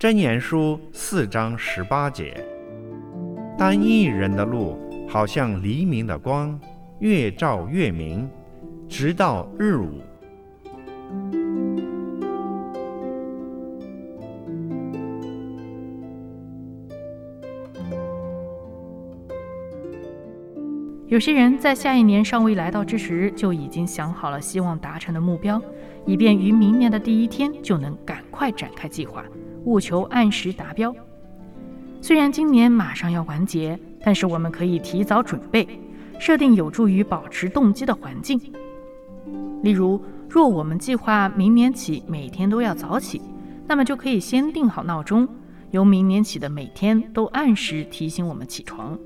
箴言书四章十八节：单一人的路，好像黎明的光，越照越明，直到日午。有些人在下一年尚未来到之时，就已经想好了希望达成的目标，以便于明年的第一天就能赶快展开计划。务求按时达标。虽然今年马上要完结，但是我们可以提早准备，设定有助于保持动机的环境。例如，若我们计划明年起每天都要早起，那么就可以先定好闹钟，由明年起的每天都按时提醒我们起床。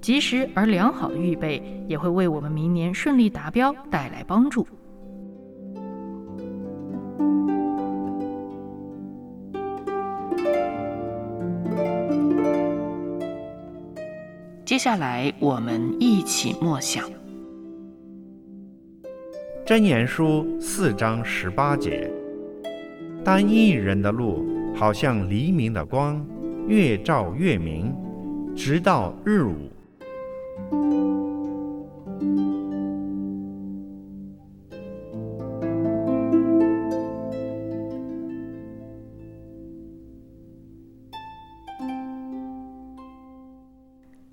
及时而良好的预备，也会为我们明年顺利达标带来帮助。接下来，我们一起默想《真言书》四章十八节：单一人的路，好像黎明的光，越照越明，直到日午。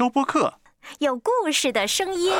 收播客，有故事的声音。